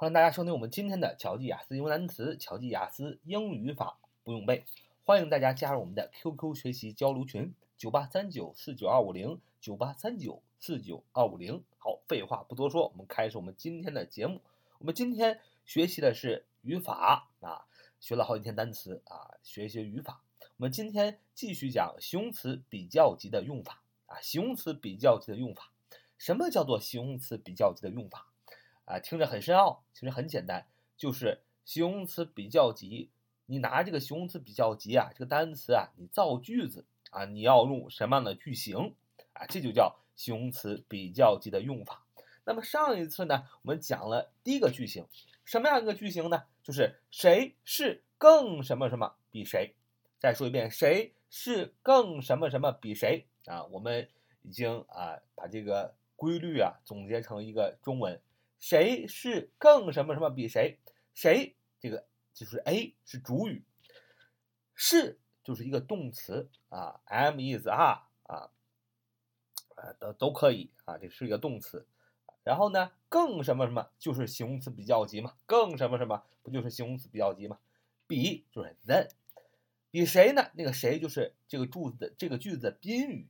欢迎大家收听我们今天的巧记雅思英文单词、巧记雅思英语法不用背。欢迎大家加入我们的 QQ 学习交流群：九八三九四九二五零九八三九四九二五零。好，废话不多说，我们开始我们今天的节目。我们今天学习的是语法啊，学了好几天单词啊，学一些语法。我们今天继续讲形容词比较级的用法啊，形容词比较级的用法。什么叫做形容词比较级的用法？啊，听着很深奥，其实很简单，就是形容词比较级。你拿这个形容词比较级啊，这个单词啊，你造句子啊，你要用什么样的句型啊？这就叫形容词比较级的用法。那么上一次呢，我们讲了第一个句型，什么样一个句型呢？就是谁是更什么什么比谁？再说一遍，谁是更什么什么比谁？啊，我们已经啊把这个规律啊总结成一个中文。谁是更什么什么比谁？谁这个就是 A 是主语，是就是一个动词啊，am is are 啊，呃都都可以啊，这是一个动词。然后呢，更什么什么就是形容词比较级嘛，更什么什么不就是形容词比较级嘛？比就是 than，比谁呢？那个谁就是这个句子的这个句子的宾语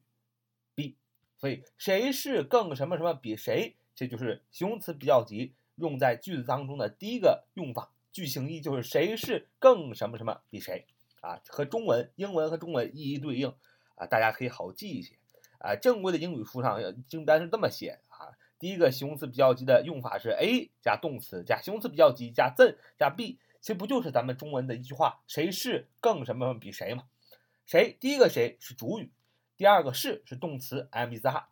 B 所以谁是更什么什么比谁？这就是形容词比较级用在句子当中的第一个用法，句型一就是谁是更什么什么比谁啊，和中文、英文和中文一一对应啊，大家可以好记一些啊。正规的英语书上经单是这么写啊，第一个形容词比较级的用法是 A 加动词加形容词比较级加 than 加 B，其实不就是咱们中文的一句话，谁是更什么什么比谁嘛？谁第一个谁是主语，第二个是是动词 am is are。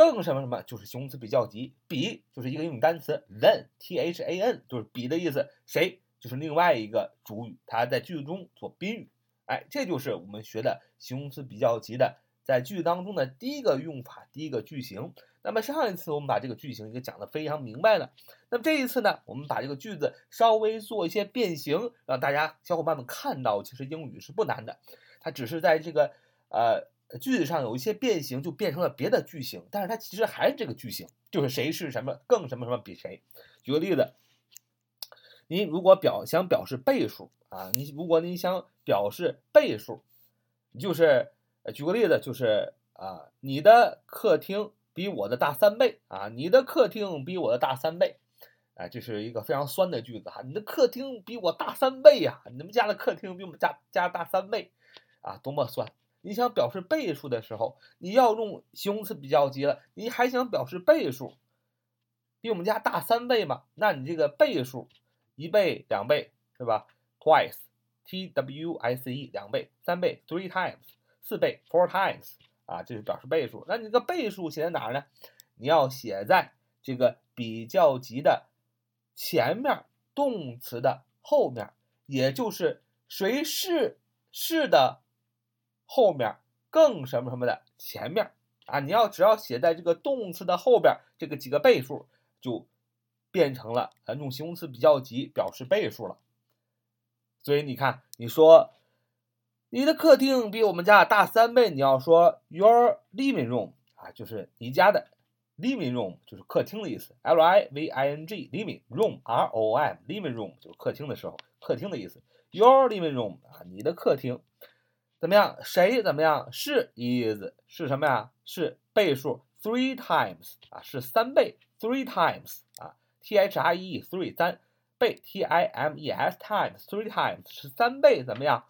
更什么什么就是形容词比较级，比就是一个英语单词，than t h a n 就是比的意思，谁就是另外一个主语，它在句子中做宾语，哎，这就是我们学的形容词比较级的在句子当中的第一个用法，第一个句型。那么上一次我们把这个句型也讲得非常明白了，那么这一次呢，我们把这个句子稍微做一些变形，让大家小伙伴们看到，其实英语是不难的，它只是在这个呃。句子上有一些变形，就变成了别的句型，但是它其实还是这个句型，就是谁是什么更什么什么比谁。举个例子，你如果表想表示倍数啊，你如果你想表示倍数，就是举个例子，就是啊，你的客厅比我的大三倍啊，你的客厅比我的大三倍，啊，这是一个非常酸的句子哈，你的客厅比我大三倍呀，你们家的客厅比我们家家大三倍啊，多么酸！你想表示倍数的时候，你要用形容词比较级了。你还想表示倍数，比我们家大三倍吗？那你这个倍数，一倍、两倍是吧？Twice，T W I C E，两倍、三倍，Three times，四倍，Four times，啊，这是表示倍数。那你这个倍数写在哪儿呢？你要写在这个比较级的前面，动词的后面，也就是谁是是的。后面更什么什么的前面啊，你要只要写在这个动词的后边，这个几个倍数就变成了啊用形容词比较级表示倍数了。所以你看，你说你的客厅比我们家大三倍，你要说 your living room 啊，就是你家的 living room 就是客厅的意思，L I V I N G living room R O M living room 就是客厅的时候，客厅的意思，your living room 啊，你的客厅。怎么样？谁怎么样？是 is 是什么呀？是倍数 three times 啊，是三倍 three times 啊，t h r e three 三倍 t i m e s times three times 是三倍怎么样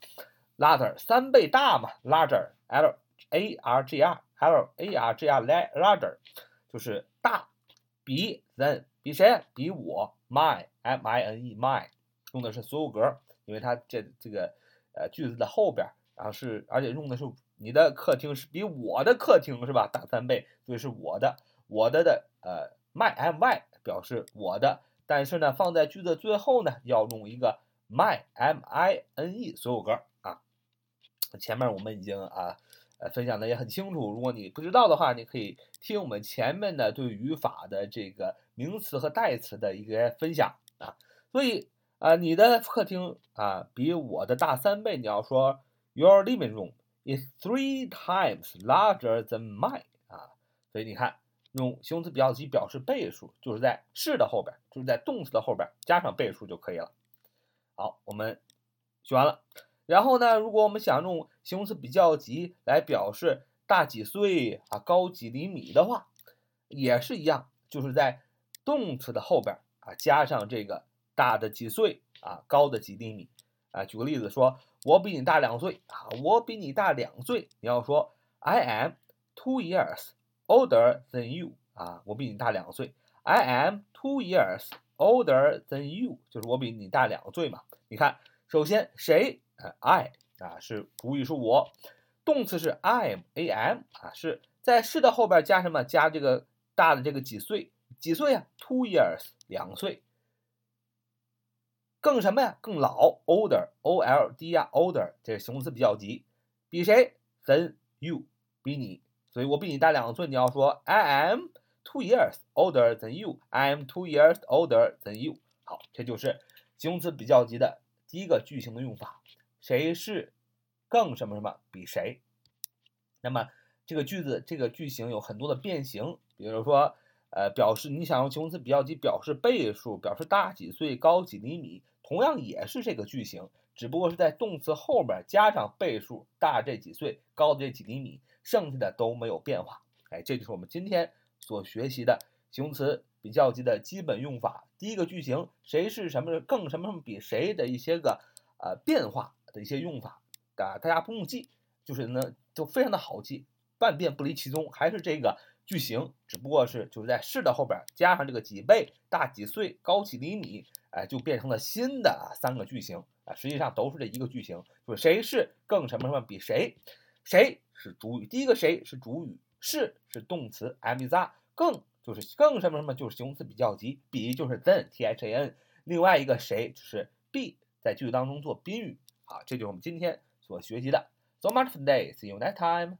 ？larger 三倍大嘛，larger l a r g r l a r g r larger 就是大，比 than 比谁？比我 my m i n e my 用的是所有格，因为它这这个呃句子的后边。啊是，而且用的是你的客厅是比我的客厅是吧大三倍，所以是我的，我的的呃 my my 表示我的，但是呢放在句子最后呢要用一个 my m i n e 所有格啊。前面我们已经啊呃分享的也很清楚，如果你不知道的话，你可以听我们前面的对语法的这个名词和代词的一个分享啊。所以啊你的客厅啊比我的大三倍，你要说。Your living room is three times larger than mine 啊，所以你看用形容词比较级表示倍数，就是在是的后边，就是在动词的后边加上倍数就可以了。好，我们学完了。然后呢，如果我们想用形容词比较级来表示大几岁啊、高几厘米的话，也是一样，就是在动词的后边啊加上这个大的几岁啊、高的几厘米啊。举个例子说，我比你大两岁啊，我比你大两岁，你要说 I am two years older than you 啊，我比你大两岁。I am two years older than you，就是我比你大两岁嘛。你看，首先谁？，I 啊是主语是我，动词是 am am 啊是在是的后边加什么？加这个大的这个几岁？几岁啊？Two years 两岁。更什么呀？更老 older o l d 呀 older 这是形容词比较级，比谁？than you 比你，所以我比你大两岁。你要说 I am two years older than you. I am two years older than you。好，这就是形容词比较级的第一个句型的用法。谁是更什么什么比谁？那么这个句子这个句型有很多的变形，比如说，呃，表示你想用形容词比较级表示倍数，表示大几岁、高几厘米，同样也是这个句型，只不过是在动词后面加上倍数，大这几岁、高这几厘米，剩下的都没有变化。哎，这就是我们今天所学习的形容词比较级的基本用法。第一个句型，谁是什么更什么什么比谁的一些个呃变化。的一些用法啊，大家不用记，就是呢，就非常的好记，万变不离其宗，还是这个句型，只不过是就是在是的后边加上这个几倍、大几岁、高几厘米，哎，就变成了新的啊三个句型啊，实际上都是这一个句型，就是谁是更什么什么比谁，谁是主语，第一个谁是主语，是是动词，am is a，更就是更什么什么就是形容词比较级，比就是 than t h a n，另外一个谁就是 be，在句子当中做宾语。好，这就是我们今天所学习的。So much for today. See you next time.